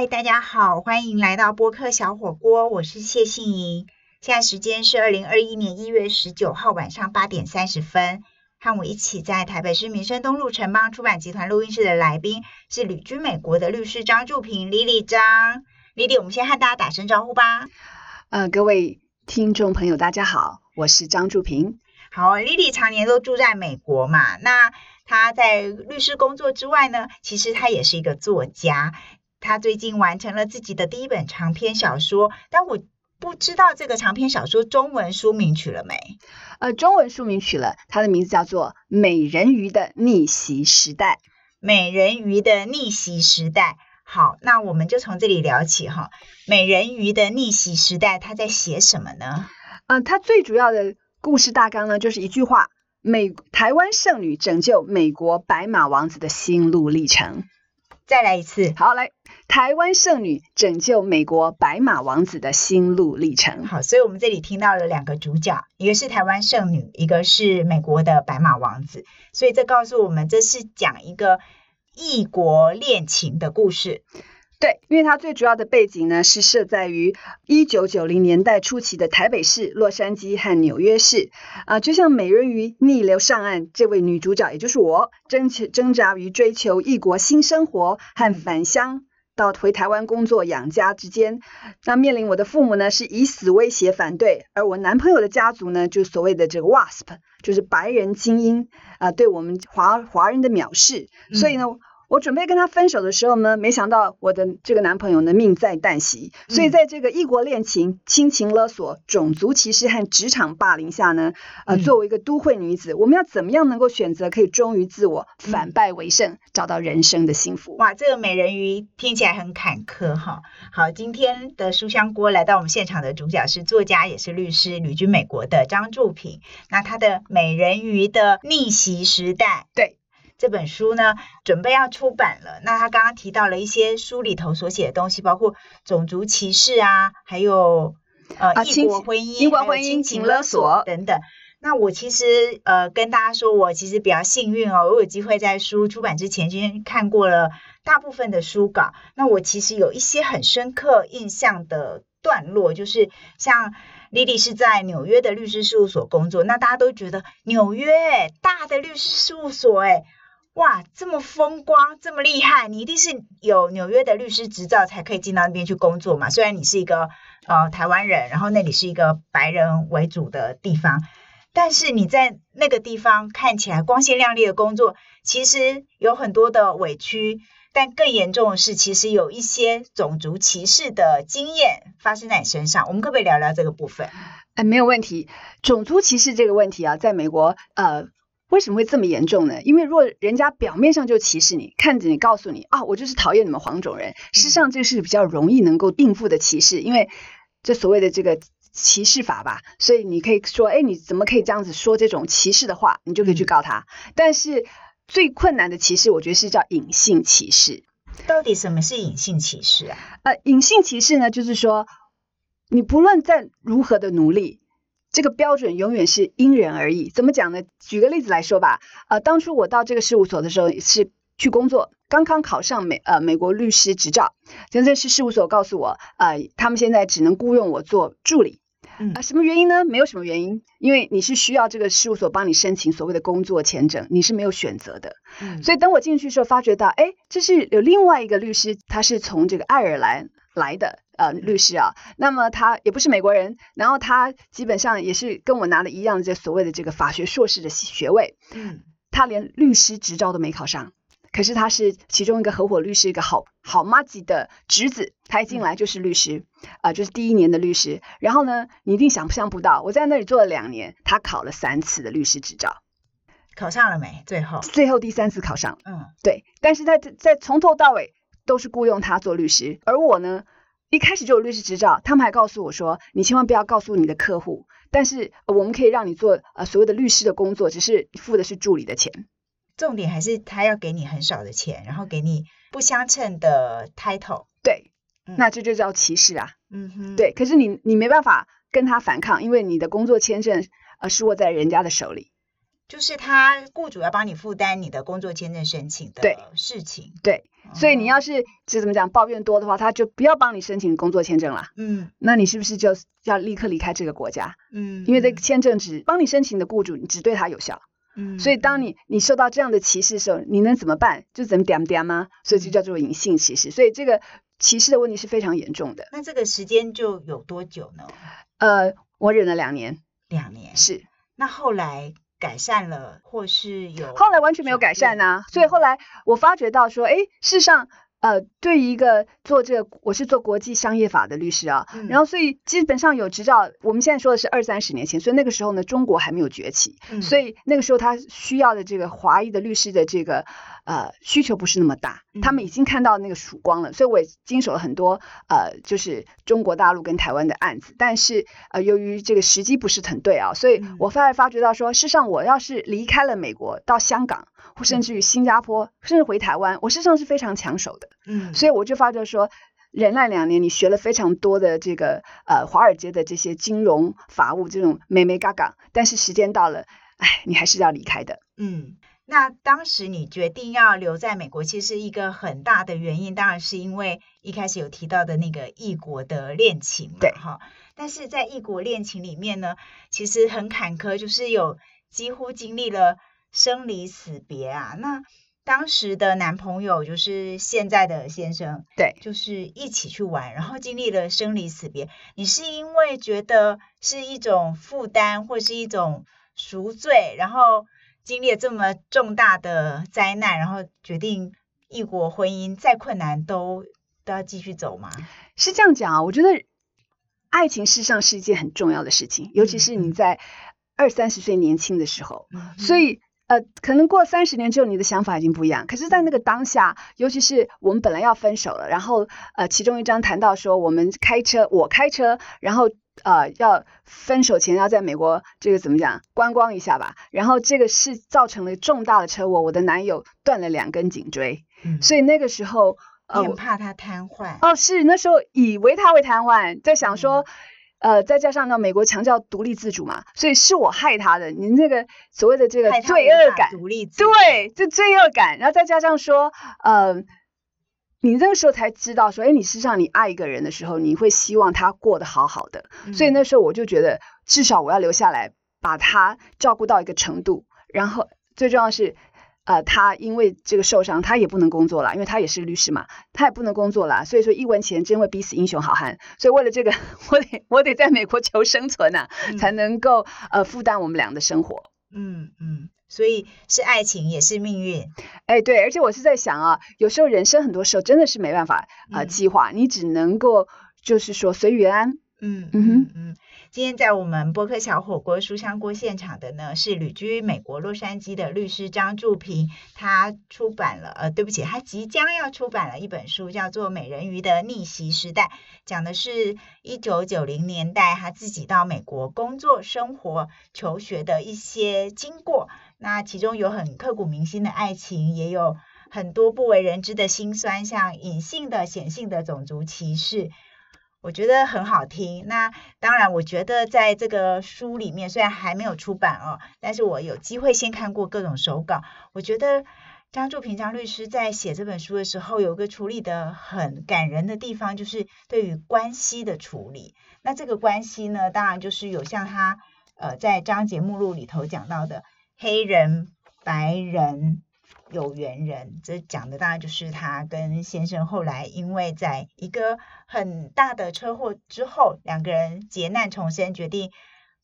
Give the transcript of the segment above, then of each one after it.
嗨，大家好，欢迎来到播客小火锅，我是谢杏莹。现在时间是二零二一年一月十九号晚上八点三十分，和我一起在台北市民生东路城邦出版集团录音室的来宾是旅居美国的律师张祝平李李张。李李，我们先和大家打声招呼吧。呃，各位听众朋友，大家好，我是张祝平。好，，Lily 常年都住在美国嘛，那他在律师工作之外呢，其实他也是一个作家。他最近完成了自己的第一本长篇小说，但我不知道这个长篇小说中文书名取了没？呃，中文书名取了，它的名字叫做《美人鱼的逆袭时代》。美人鱼的逆袭时代。好，那我们就从这里聊起哈。美人鱼的逆袭时代，他在写什么呢？呃，他最主要的故事大纲呢，就是一句话：美台湾剩女拯救美国白马王子的心路历程。再来一次，好来，台湾剩女拯救美国白马王子的心路历程。好，所以我们这里听到了两个主角，一个是台湾剩女，一个是美国的白马王子。所以这告诉我们，这是讲一个异国恋情的故事。对，因为它最主要的背景呢是设在于一九九零年代初期的台北市、洛杉矶和纽约市啊，就像美人鱼逆流上岸，这位女主角也就是我，挣挣扎于追求异国新生活和返乡到回台湾工作养家之间。那面临我的父母呢是以死威胁反对，而我男朋友的家族呢就所谓的这个 WASP，就是白人精英啊，对我们华华人的藐视，所以呢。我准备跟他分手的时候呢，没想到我的这个男朋友呢命在旦夕，所以在这个异国恋情、亲情勒索、种族歧视和职场霸凌下呢，呃，作为一个都会女子，我们要怎么样能够选择可以忠于自我、反败为胜，找到人生的幸福？哇，这个美人鱼听起来很坎坷哈。好，今天的书香锅来到我们现场的主角是作家，也是律师，旅居美国的张祝平。那他的《美人鱼的逆袭时代》对。这本书呢，准备要出版了。那他刚刚提到了一些书里头所写的东西，包括种族歧视啊，还有呃异国婚姻、异国婚姻、亲情勒索等等。那我其实呃跟大家说，我其实比较幸运哦，我有机会在书出版之前先看过了大部分的书稿。那我其实有一些很深刻印象的段落，就是像。莉莉是在纽约的律师事务所工作，那大家都觉得纽约大的律师事务所，哎。哇，这么风光，这么厉害，你一定是有纽约的律师执照才可以进到那边去工作嘛？虽然你是一个呃台湾人，然后那里是一个白人为主的地方，但是你在那个地方看起来光鲜亮丽的工作，其实有很多的委屈，但更严重的是，其实有一些种族歧视的经验发生在你身上。我们可不可以聊聊这个部分？哎，没有问题。种族歧视这个问题啊，在美国，呃。为什么会这么严重呢？因为若人家表面上就歧视你，看着你告诉你啊，我就是讨厌你们黄种人，事实上这是比较容易能够应付的歧视，因为这所谓的这个歧视法吧，所以你可以说，哎，你怎么可以这样子说这种歧视的话，你就可以去告他。但是最困难的歧视，我觉得是叫隐性歧视。到底什么是隐性歧视啊？呃，隐性歧视呢，就是说你不论在如何的努力。这个标准永远是因人而异。怎么讲呢？举个例子来说吧。呃，当初我到这个事务所的时候是去工作，刚刚考上美呃美国律师执照。真正是事务所告诉我，呃，他们现在只能雇佣我做助理。啊，什么原因呢？没有什么原因，因为你是需要这个事务所帮你申请所谓的工作签证，你是没有选择的。所以等我进去的时候，发觉到，哎，这是有另外一个律师，他是从这个爱尔兰来的。呃，律师啊，那么他也不是美国人，然后他基本上也是跟我拿了一样的这所谓的这个法学硕士的学位，嗯，他连律师执照都没考上，可是他是其中一个合伙律师，一个好好妈吉的侄子，他一进来就是律师，啊，就是第一年的律师，然后呢，你一定想象不到，我在那里做了两年，他考了三次的律师执照，考上了没？最后，最后第三次考上，嗯，对，但是在在从头到尾都是雇佣他做律师，而我呢？一开始就有律师执照，他们还告诉我说：“你千万不要告诉你的客户，但是我们可以让你做呃所谓的律师的工作，只是付的是助理的钱。重点还是他要给你很少的钱，然后给你不相称的 title。对，那这就叫歧视啊。嗯哼，对。可是你你没办法跟他反抗，因为你的工作签证呃是握在人家的手里。就是他雇主要帮你负担你的工作签证申请的事情。对。所以你要是这怎么讲抱怨多的话，他就不要帮你申请工作签证了。嗯那你是不是就要立刻离开这个国家？嗯，因为这个签证只帮你申请的雇主，你只对他有效。嗯，所以当你你受到这样的歧视的时候，你能怎么办？就怎么点点吗？所以就叫做隐性歧视。所以这个歧视的问题是非常严重的。那这个时间就有多久呢？呃，我忍了两年，两年。是那后来改善了，或是有后来完全没有改善呐、所以后来我发觉到说，哎，事实上。呃，对于一个做这个，我是做国际商业法的律师啊，嗯然后所以基本上有执照。我们现在说的是二三十年前，所以那个时候呢，中国还没有崛起，嗯所以那个时候他需要的这个华裔的律师的这个呃需求不是那么大，他们已经看到那个曙光了，所以我也经手了很多呃就是中国大陆跟台湾的案子，但是呃由于这个时机不是很对啊，所以嗯。我发而发觉到说，事实上我要是离开了美国到香港，或甚至于新加坡，甚至回台湾，我事实上是非常抢手的，嗯，所以我就发觉说。忍耐两年，你学了非常多的这个呃华尔街的这些金融法务这种美美嘎嘎，但是时间到了，哎，你还是要离开的。嗯，那当时你决定要留在美国，其实一个很大的原因，当然是因为一开始有提到的那个异国的恋情嘛，对哈。但是在异国恋情里面呢，其实很坎坷，就是有几乎经历了生离死别啊。那当时的男朋友就是现在的先生，对，就是一起去玩，然后经历了生离死别。你是因为觉得是一种负担，或是一种赎罪，然后经历了这么重大的灾难，然后决定异国婚姻再困难都都要继续走吗？是这样讲啊，我觉得爱情事实上是一件很重要的事情，尤其是你在二三十岁年轻的时候，嗯所以。呃，可能过三十年之后，你的想法已经不一样。可是，在那个当下，尤其是我们本来要分手了，然后呃，其中一章谈到说，我们开车，我开车，然后呃，要分手前要在美国这个怎么讲观光一下吧。然后这个是造成了重大的车祸，我的男友断了两根颈椎，嗯所以那个时候呃，很我怕他瘫痪。哦，是那时候以为他会瘫痪，在想说，呃，再加上呢，美国强调独立自主嘛，所以是我害他的。您那个所谓的这个罪恶感，独立对，这罪恶感，然后再加上说，呃，你那个时候才知道说，哎，你事实上你爱一个人的时候，你会希望他过得好好的。所以嗯那时候我就觉得，至少我要留下来，把他照顾到一个程度。然后最重要的是，呃，他因为这个受伤，他也不能工作了，因为他也是律师嘛，他也不能工作了。所以说，一文钱真会逼死英雄好汉。所以为了这个，我得我得在美国求生存啊，嗯才能够呃负担我们俩的生活。嗯嗯，所以是爱情也是命运。哎，对，而且我是在想啊，有时候人生很多时候真的是没办法呃嗯计划，你只能够就是说随缘。嗯嗯嗯，今天在我们播客小火锅书香锅现场的呢是旅居美国洛杉矶的律师张祝平，他出版了呃，对不起，他即将要出版了一本书，叫做《美人鱼的逆袭时代》，讲的是一九九零年代他自己到美国工作、生活、求学的一些经过。那其中有很刻骨铭心的爱情，也有很多不为人知的辛酸，像隐性的、显性的种族歧视。我觉得很好听。那当然，我觉得在这个书里面，虽然还没有出版哦，但是我有机会先看过各种手稿。我觉得张祝平张律师在写这本书的时候，有个处理的很感人的地方，就是对于关系的处理。那这个关系呢，当然就是有像他呃在章节目录里头讲到的黑人、白人。有缘人，这讲的当然就是他跟先生后来因为在一个很大的车祸之后，两个人劫难重生，决定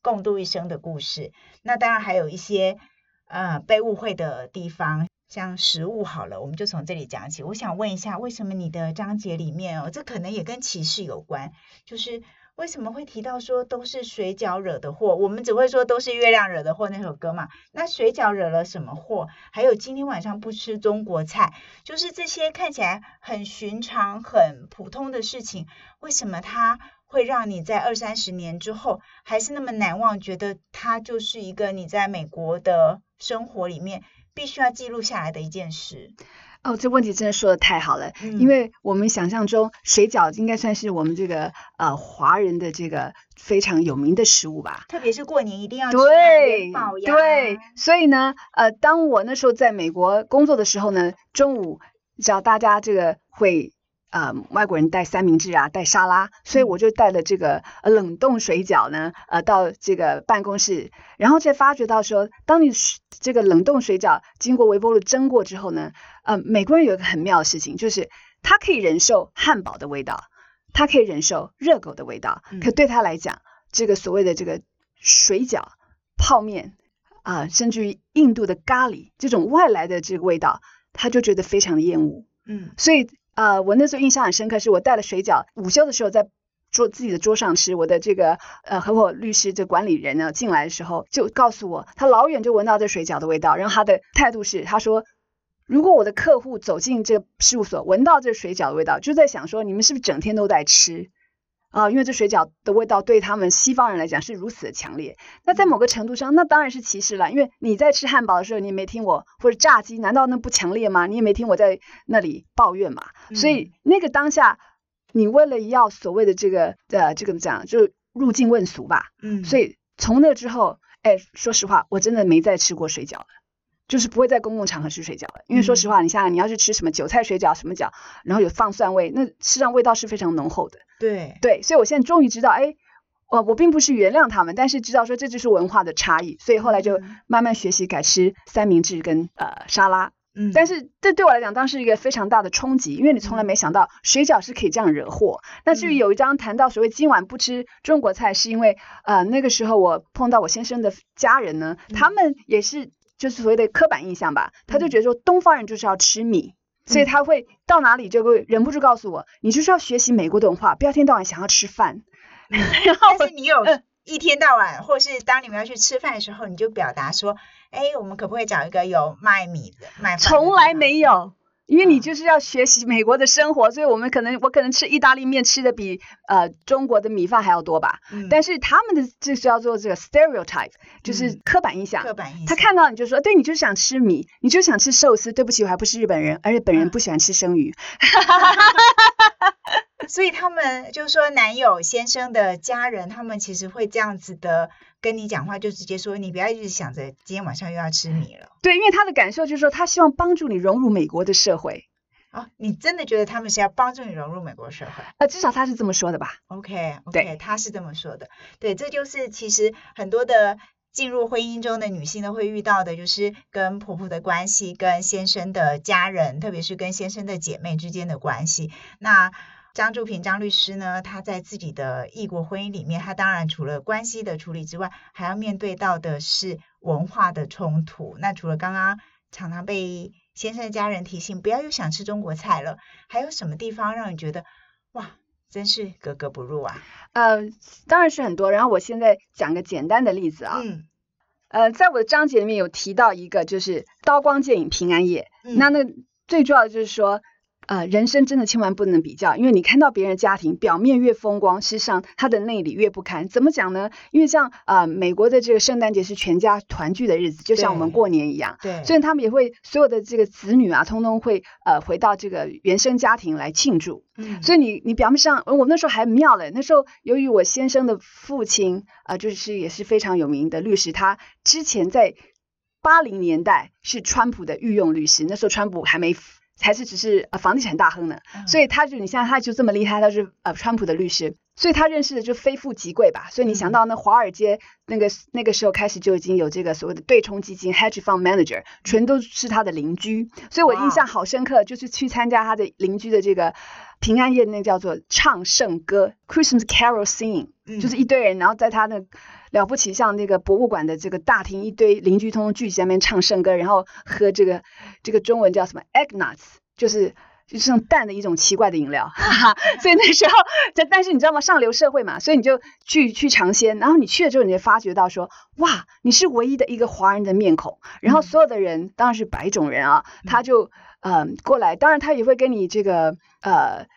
共度一生的故事。那当然还有一些呃被误会的地方，像食物好了，我们就从这里讲起。我想问一下，为什么你的章节里面哦，这可能也跟歧视有关，就是。为什么会提到说都是水饺惹的祸？我们只会说都是月亮惹的祸那首歌嘛。那水饺惹了什么祸？还有今天晚上不吃中国菜，就是这些看起来很寻常、很普通的事情，为什么它会让你在二三十年之后还是那么难忘？觉得它就是一个你在美国的生活里面必须要记录下来的一件事。哦，这问题真的说的太好了，嗯因为我们想象中水饺应该算是我们这个呃华人的这个非常有名的食物吧。特别是过年一定要吃对对，所以呢，呃，当我那时候在美国工作的时候呢，中午只要大家这个会。呃，外国人带三明治啊，带沙拉，所以我就带了这个冷冻水饺呢，呃，到这个办公室，然后才发觉到说，当你这个冷冻水饺经过微波炉蒸过之后呢，呃，美国人有一个很妙的事情，就是他可以忍受汉堡的味道，他可以忍受热狗的味道，可对他来讲，这个所谓的这个水饺、泡面啊，甚至于印度的咖喱这种外来的这个味道，他就觉得非常的厌恶。嗯，所以。呃，我那时候印象很深刻，是我带了水饺，午休的时候在桌自己的桌上吃。我的这个呃合伙律师这管理人呢进来的时候就告诉我，他老远就闻到这水饺的味道，然后他的态度是，他说，如果我的客户走进这事务所闻到这水饺的味道，就在想说，你们是不是整天都在吃？啊，因为这水饺的味道对他们西方人来讲是如此的强烈。那在某个程度上，那当然是歧视了。因为你在吃汉堡的时候，你也没听我或者炸鸡，难道那不强烈吗？你也没听我在那里抱怨嘛。所以那个当下，你为了要所谓的这个呃这个怎么讲，就入境问俗吧。嗯。所以从那之后，哎，说实话，我真的没再吃过水饺了。就是不会在公共场合吃水饺了，因为说实话，你想想，你要是吃什么韭菜水饺什么饺，然后有放蒜味，那实际上味道是非常浓厚的。对对，所以我现在终于知道，哎，我我并不是原谅他们，但是知道说这就是文化的差异，所以后来就慢慢学习改吃三明治跟呃沙拉。嗯，但是这对我来讲当时一个非常大的冲击，因为你从来没想到水饺是可以这样惹祸。那至于有一章谈到所谓今晚不吃中国菜，是因为呃那个时候我碰到我先生的家人呢，他们也是。就是所谓的刻板印象吧，他就觉得说东方人就是要吃米，所以他会到哪里就会忍不住告诉我，你就是要学习美国的文化，不要一天到晚想要吃饭。然后，但是你有一天到晚，或是当你们要去吃饭的时候，你就表达说，哎，我们可不可以找一个有卖米的卖？从来没有。因为你就是要学习美国的生活，所以我们可能我可能吃意大利面吃的比呃中国的米饭还要多吧。嗯。但是他们的就是要做这个 stereotype，就是刻板印象。刻板印象。他看到你就说，对你就是想吃米，你就想吃寿司。对不起，我还不是日本人，而且本人不喜欢吃生鱼。哈哈哈哈哈哈。所以他们就是说，男友先生的家人，他们其实会这样子的。跟你讲话就直接说，你不要一直想着今天晚上又要吃米了。对，因为他的感受就是说，他希望帮助你融入美国的社会。啊，你真的觉得他们是要帮助你融入美国社会？呃，至少他是这么说的吧？OK，OK，他是这么说的。对，这就是其实很多的进入婚姻中的女性都会遇到的，就是跟婆婆的关系，跟先生的家人，特别是跟先生的姐妹之间的关系。那张祝平张律师呢，他在自己的异国婚姻里面，他当然除了关系的处理之外，还要面对到的是文化的冲突。那除了刚刚常常被先生的家人提醒不要又想吃中国菜了，还有什么地方让你觉得哇，真是格格不入啊？呃，当然是很多。然后我现在讲个简单的例子啊，嗯，呃，在我的章节里面有提到一个，就是刀光剑影平安夜。那那最重要的就是说。呃，人生真的千万不能比较，因为你看到别人家庭表面越风光，事实上他的内里越不堪。怎么讲呢？因为像呃美国的这个圣诞节是全家团聚的日子，就像我们过年一样。对。所以他们也会所有的这个子女啊，通通会呃回到这个原生家庭来庆祝。嗯。所以你你表面上，我那时候还妙嘞。那时候由于我先生的父亲啊，就是也是非常有名的律师，他之前在八零年代是川普的御用律师，那时候川普还没。才是只是呃房地产大亨呢，所以他就你像他就这么厉害，他是呃川普的律师，所以他认识的就非富即贵吧。所以你想到那华尔街那个那个时候开始就已经有这个所谓的对冲基金 hedge fund manager，全都是他的邻居。所以我印象好深刻，就是去参加他的邻居的这个平安夜，那叫做唱圣歌 Christmas Carol singing，就是一堆人，然后在他那。了不起，像那个博物馆的这个大厅，一堆邻居通通聚集在那边唱圣歌，然后喝这个这个中文叫什么 eggnuts，就是就是像蛋的一种奇怪的饮料。所以那时候，但但是你知道吗？上流社会嘛，所以你就去去尝鲜，然后你去了之后，你就发觉到说，哇，你是唯一的一个华人的面孔，然后所有的人当然是白种人啊，他就嗯过来，当然他也会跟你这个呃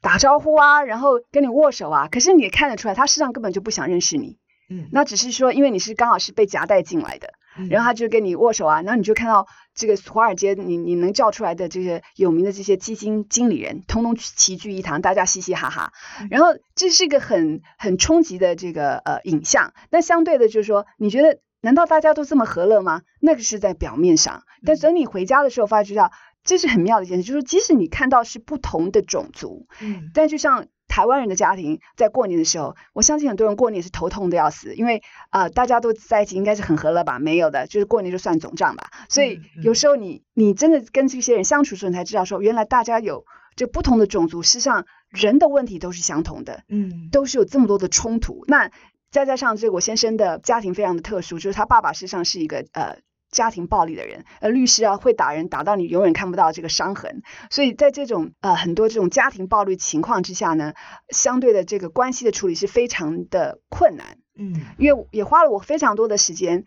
打招呼啊，然后跟你握手啊，可是你也看得出来，他实际上根本就不想认识你。嗯，那只是说，因为你是刚好是被夹带进来的，然后他就跟你握手啊，然后你就看到这个华尔街，你你能叫出来的这些有名的这些基金经理人，通通齐聚一堂，大家嘻嘻哈哈，然后这是一个很很冲击的这个呃影像。那相对的，就是说，你觉得难道大家都这么和乐吗？那个是在表面上，但等你回家的时候，发觉到这是很妙的一件事，就是即使你看到是不同的种族，嗯但就像台湾人的家庭在过年的时候，我相信很多人过年是头痛的要死，因为啊、呃大家都在一起，应该是很和乐吧？没有的，就是过年就算总账吧。所以有时候你你真的跟这些人相处的时候，你才知道说，原来大家有这不同的种族，事实上人的问题都是相同的。嗯都是有这么多的冲突。那再加上这个我先生的家庭非常的特殊，就是他爸爸实际上是一个呃家庭暴力的人，呃律师啊会打人，打到你永远看不到这个伤痕。所以在这种呃很多这种家庭暴力情况之下呢，相对的这个关系的处理是非常的困难，嗯因为也花了我非常多的时间。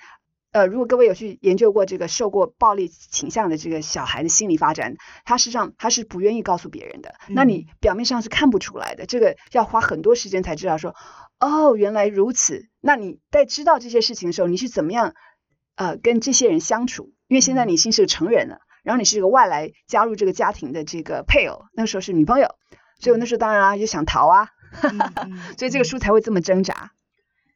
呃，如果各位有去研究过这个受过暴力倾向的这个小孩的心理发展，他实际上他是不愿意告诉别人的。那你表面上是看不出来的，这个要花很多时间才知道说，哦，原来如此。那你在知道这些事情的时候，你是怎么样呃跟这些人相处？因为现在你已经是个成人了，然后你是一个外来加入这个家庭的这个配偶，那时候是女朋友，所以我那时候当然啊就想逃啊，所以这个嗯书才会这么挣扎。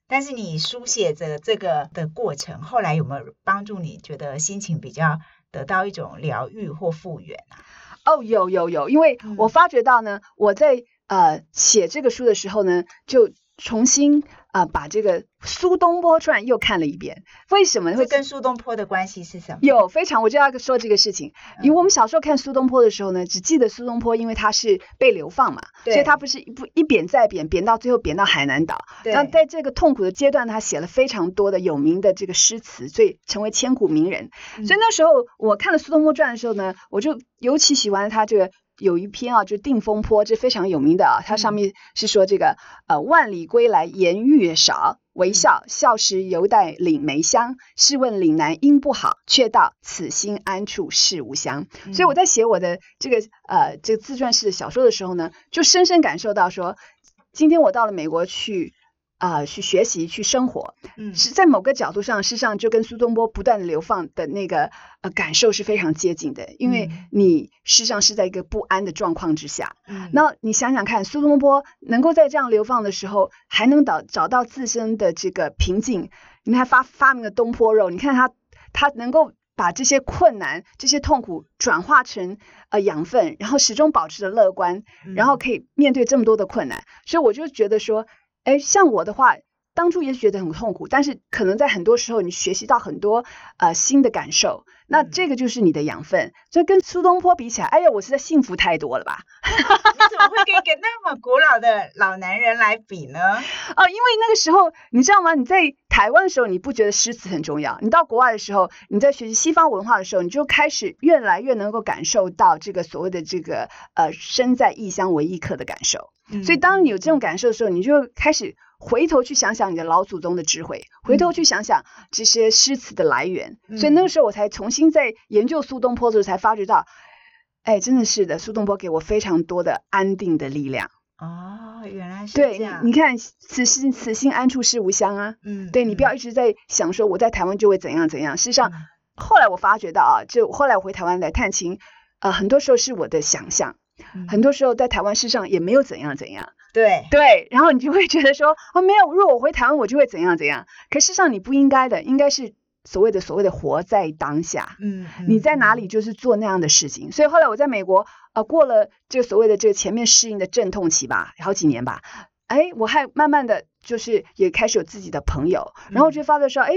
但是你书写着这个的过程，后来有没有帮助你觉得心情比较得到一种疗愈或复原啊？哦，有有有，因为我嗯发觉到呢，我在呃写这个书的时候呢，就重新啊、呃把这个《苏东坡传》又看了一遍。为什么会跟苏东坡的关系是什么？有非常，我就要说这个事情，因为嗯我们小时候看苏东坡的时候呢，只记得苏东坡，因为他是被流放嘛，所以他不是一不一贬再贬，贬到最后贬到海南岛。对然后在这个痛苦的阶段，他写了非常多的有名的这个诗词，所以成为千古名人。嗯所以那时候我看了《苏东坡传》的时候呢，我就尤其喜欢他这个有一篇啊，就《定风波》，这非常有名的啊。它上嗯面是说这个呃，万里归来颜愈少，微嗯笑笑时犹带岭梅香。试问岭南应不好，却道此心安处是吾乡。所以我嗯在写我的这个呃这个自传式的小说的时候呢，就深深感受到说，今天我到了美国去。啊、去学习，去生活，嗯。是在某个角度上，事实上就跟苏东坡不断的流放的那个呃感受是非常接近的，因为嗯。你事实上是在一个不安的状况之下。嗯。那你想想看，苏东坡能够在这样流放的时候，还能找找到自身的这个平静，你看发发明了东坡肉，你看他他能够把这些困难、这些痛苦转化成呃养分，然后始终保持着乐观，然后嗯可以面对这么多的困难，所以我就觉得说，哎，像我的话，当初也许觉得很痛苦，但是可能在很多时候你学习到很多呃新的感受，那嗯这个就是你的养分。所以跟苏东坡比起来，哎呀，我实在幸福太多了吧？你怎么会跟一个那么古老的老男人来比呢？哦，因为那个时候你知道吗？你在台湾的时候，你不觉得诗词很重要；你到国外的时候，你在学习西方文化的时候，你就开始越来越能够感受到这个所谓的这个呃身在异乡为异客的感受。所以当你有这种感受的时候，你就开始回头去想想你的老祖宗的智慧，回头去想想这些诗词的来源。所以那个时候我才重新在研究苏东坡的时候，才发觉到，哎，真的是的，苏东坡给我非常多的安定的力量。哦，原来是，这样。对你看，此心此心安处是吾乡啊。嗯，对你不要一直在想说我在台湾就会怎样怎样。事实上，后来我发觉到啊，就后来我回台湾来探亲，呃，很多时候是我的想象，嗯很多时候在台湾事实上也没有怎样怎样。对，对，然后你就会觉得说，哦，没有，如果我回台湾，我就会怎样怎样。可事实上你不应该的，应该是所谓的所谓的活在当下。嗯，你在哪嗯里就是做那样的事情。所以后来我在美国，呃，过了这个所谓的这个前面适应的阵痛期吧，好几年吧，哎，我还慢慢的就是也开始有自己的朋友，然后我就发觉说，哎。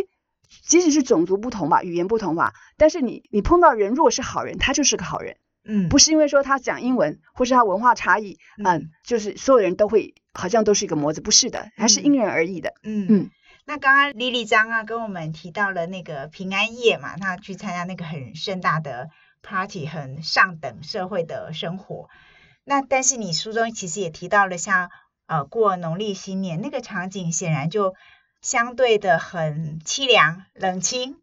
即使是种族不同吧，语言不同吧，但是你你碰到人如果是好人，他就是个好人，嗯，不是因为说他讲英文或是他文化差异，嗯、嗯就是所有人都会好像都是一个模子，不是的，还是因人而异的。嗯嗯那刚刚莉莉张啊跟我们提到了那个平安夜嘛，他去参加那个很盛大的 party，很上等社会的生活。那但是你书中其实也提到了像呃过农历新年那个场景，显然就相对的很凄凉冷清。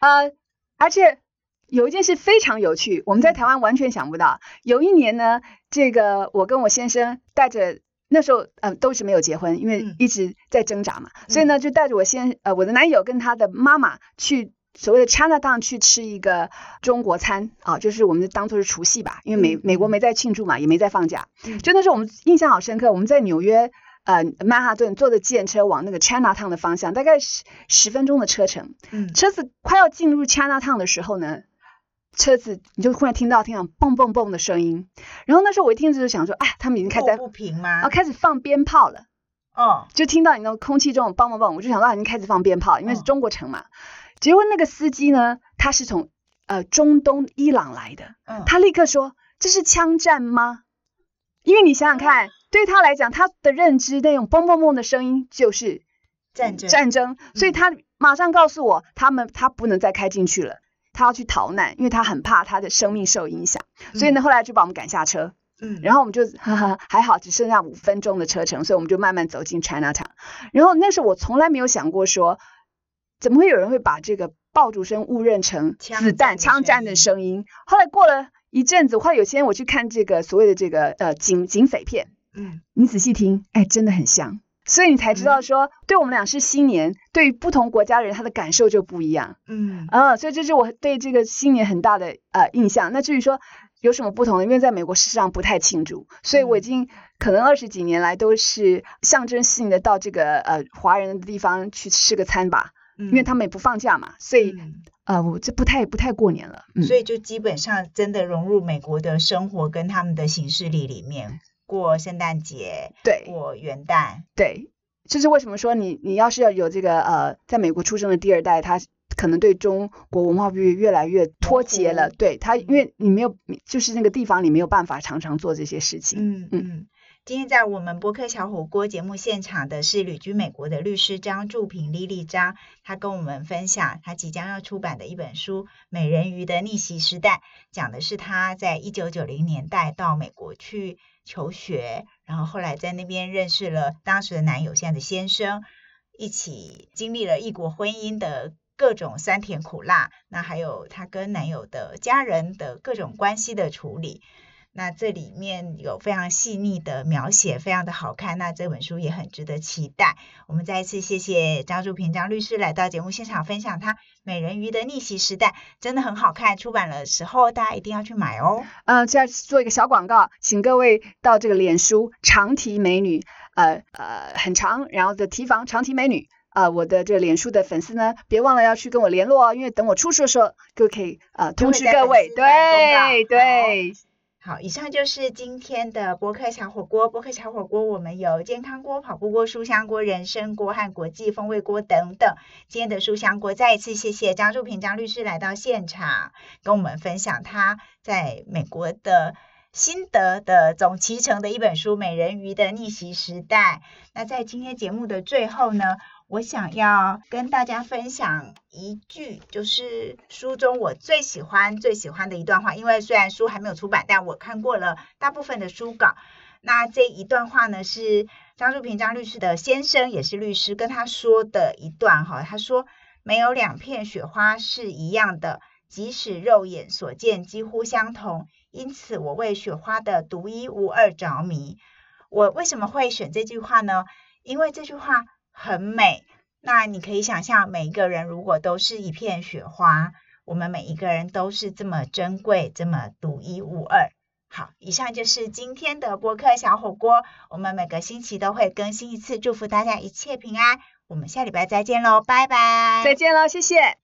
呃，而且有一件事非常有趣，我们在嗯台湾完全想不到。有一年呢，这个我跟我先生带着。那时候，呃，都是没有结婚，因为嗯一直在挣扎嘛，所以呢，就带着我先，呃，我的男友跟他的妈妈去所谓的 China Town 去吃一个中国餐啊，就是我们当做是除夕吧，因为美、嗯美国没在庆祝嘛，也没在放假，嗯就那时候我们印象好深刻，我们在纽约。呃，曼哈顿坐着计程车往那个 China Town 的方向，大概十十分钟的车程。嗯车子快要进入 China Town 的时候呢，车子你就忽然听到听到蹦蹦蹦的声音，然后那时候我一听就想说，哎，他们已经开始在不平吗？啊，开始放鞭炮了。哦，就听到你那种空气中蹦蹦蹦，我就想到已经开始放鞭炮，因为是中国城嘛。结果那个司机呢，他是从呃中东伊朗来的，他立刻说这是枪战吗？因为你想想看，对他来讲，他的认知那种嘣嘣嘣的声音就是战争。战争，所以他马上告诉我，他们他不能再开进去了，他要去逃难，因为他很怕他的生命受影响，所以呢，后来就把我们赶下车。嗯，然后我们就哈哈还好，只剩下五分钟的车程，所以我们就慢慢走进 China Town。然后那时候我从来没有想过说，怎么会有人会把这个爆竹声误认成子弹枪战的声音？后来过了一阵子，后来有天我去看这个所谓的这个呃警警匪片，嗯，你仔细听，哎，真的很像，所以你才知道说，对我们俩是新年，对于不同国家人他的感受就不一样，嗯，啊，所以这是我对这个新年很大的呃印象。那至于说。有什么不同的？因为在美国事实上不太庆祝，所以我已经可能二十几年来都是象征性的到这个呃华人的地方去吃个餐吧，因为他们也不放假嘛，所以呃我这不太不太过年了，所以就基本上真的融入美国的生活跟他们的形式里里面过圣诞节，对，过元旦，对，就是为什么说你你要是要有这个呃在美国出生的第二代，他。可能对中国文化越越来越脱节了，对他，因为你没有，就是那个地方你没有办法常常做这些事情。嗯嗯。今天在我们播客小火锅节目现场的是旅居美国的律师张祝平丽丽张，她跟我们分享她即将要出版的一本书《美人鱼的逆袭时代》，讲的是她在一九九零年代到美国去求学，然后后来在那边认识了当时的男友，现在的先生，一起经历了异国婚姻的。各种酸甜苦辣，那还有她跟男友的家人的各种关系的处理，那这里面有非常细腻的描写，非常的好看。那这本书也很值得期待。我们再一次谢谢张祝平张律师来到节目现场分享他《美人鱼的逆袭时代》，真的很好看。出版的时候大家一定要去买哦。嗯，再做一个小广告，请各位到这个脸书长提美女，呃呃很长，然后的提防长提美女。啊，我的这脸书的粉丝呢，别忘了要去跟我联络哦，因为等我出书的时候，就可以呃通知各位。对对，好，以上就是今天的播客小火锅。播客小火锅，我们有健康锅、跑步锅、书香锅、人参锅和国际风味锅等等。今天的书香锅，再一次谢谢张祝平张律师来到现场，跟我们分享他在美国的心得的总集成的一本书《美人鱼的逆袭时代》。那在今天节目的最后呢？我想要跟大家分享一句，就是书中我最喜欢、最喜欢的一段话。因为虽然书还没有出版，但我看过了大部分的书稿。那这一段话呢，是张淑平张律师的先生，也是律师，跟他说的一段哈。他说：“没有两片雪花是一样的，即使肉眼所见几乎相同。因此，我为雪花的独一无二着迷。”我为什么会选这句话呢？因为这句话。很美，那你可以想象，每一个人如果都是一片雪花，我们每一个人都是这么珍贵，这么独一无二。好，以上就是今天的播客小火锅，我们每个星期都会更新一次，祝福大家一切平安。我们下礼拜再见喽，拜拜，再见喽，谢谢。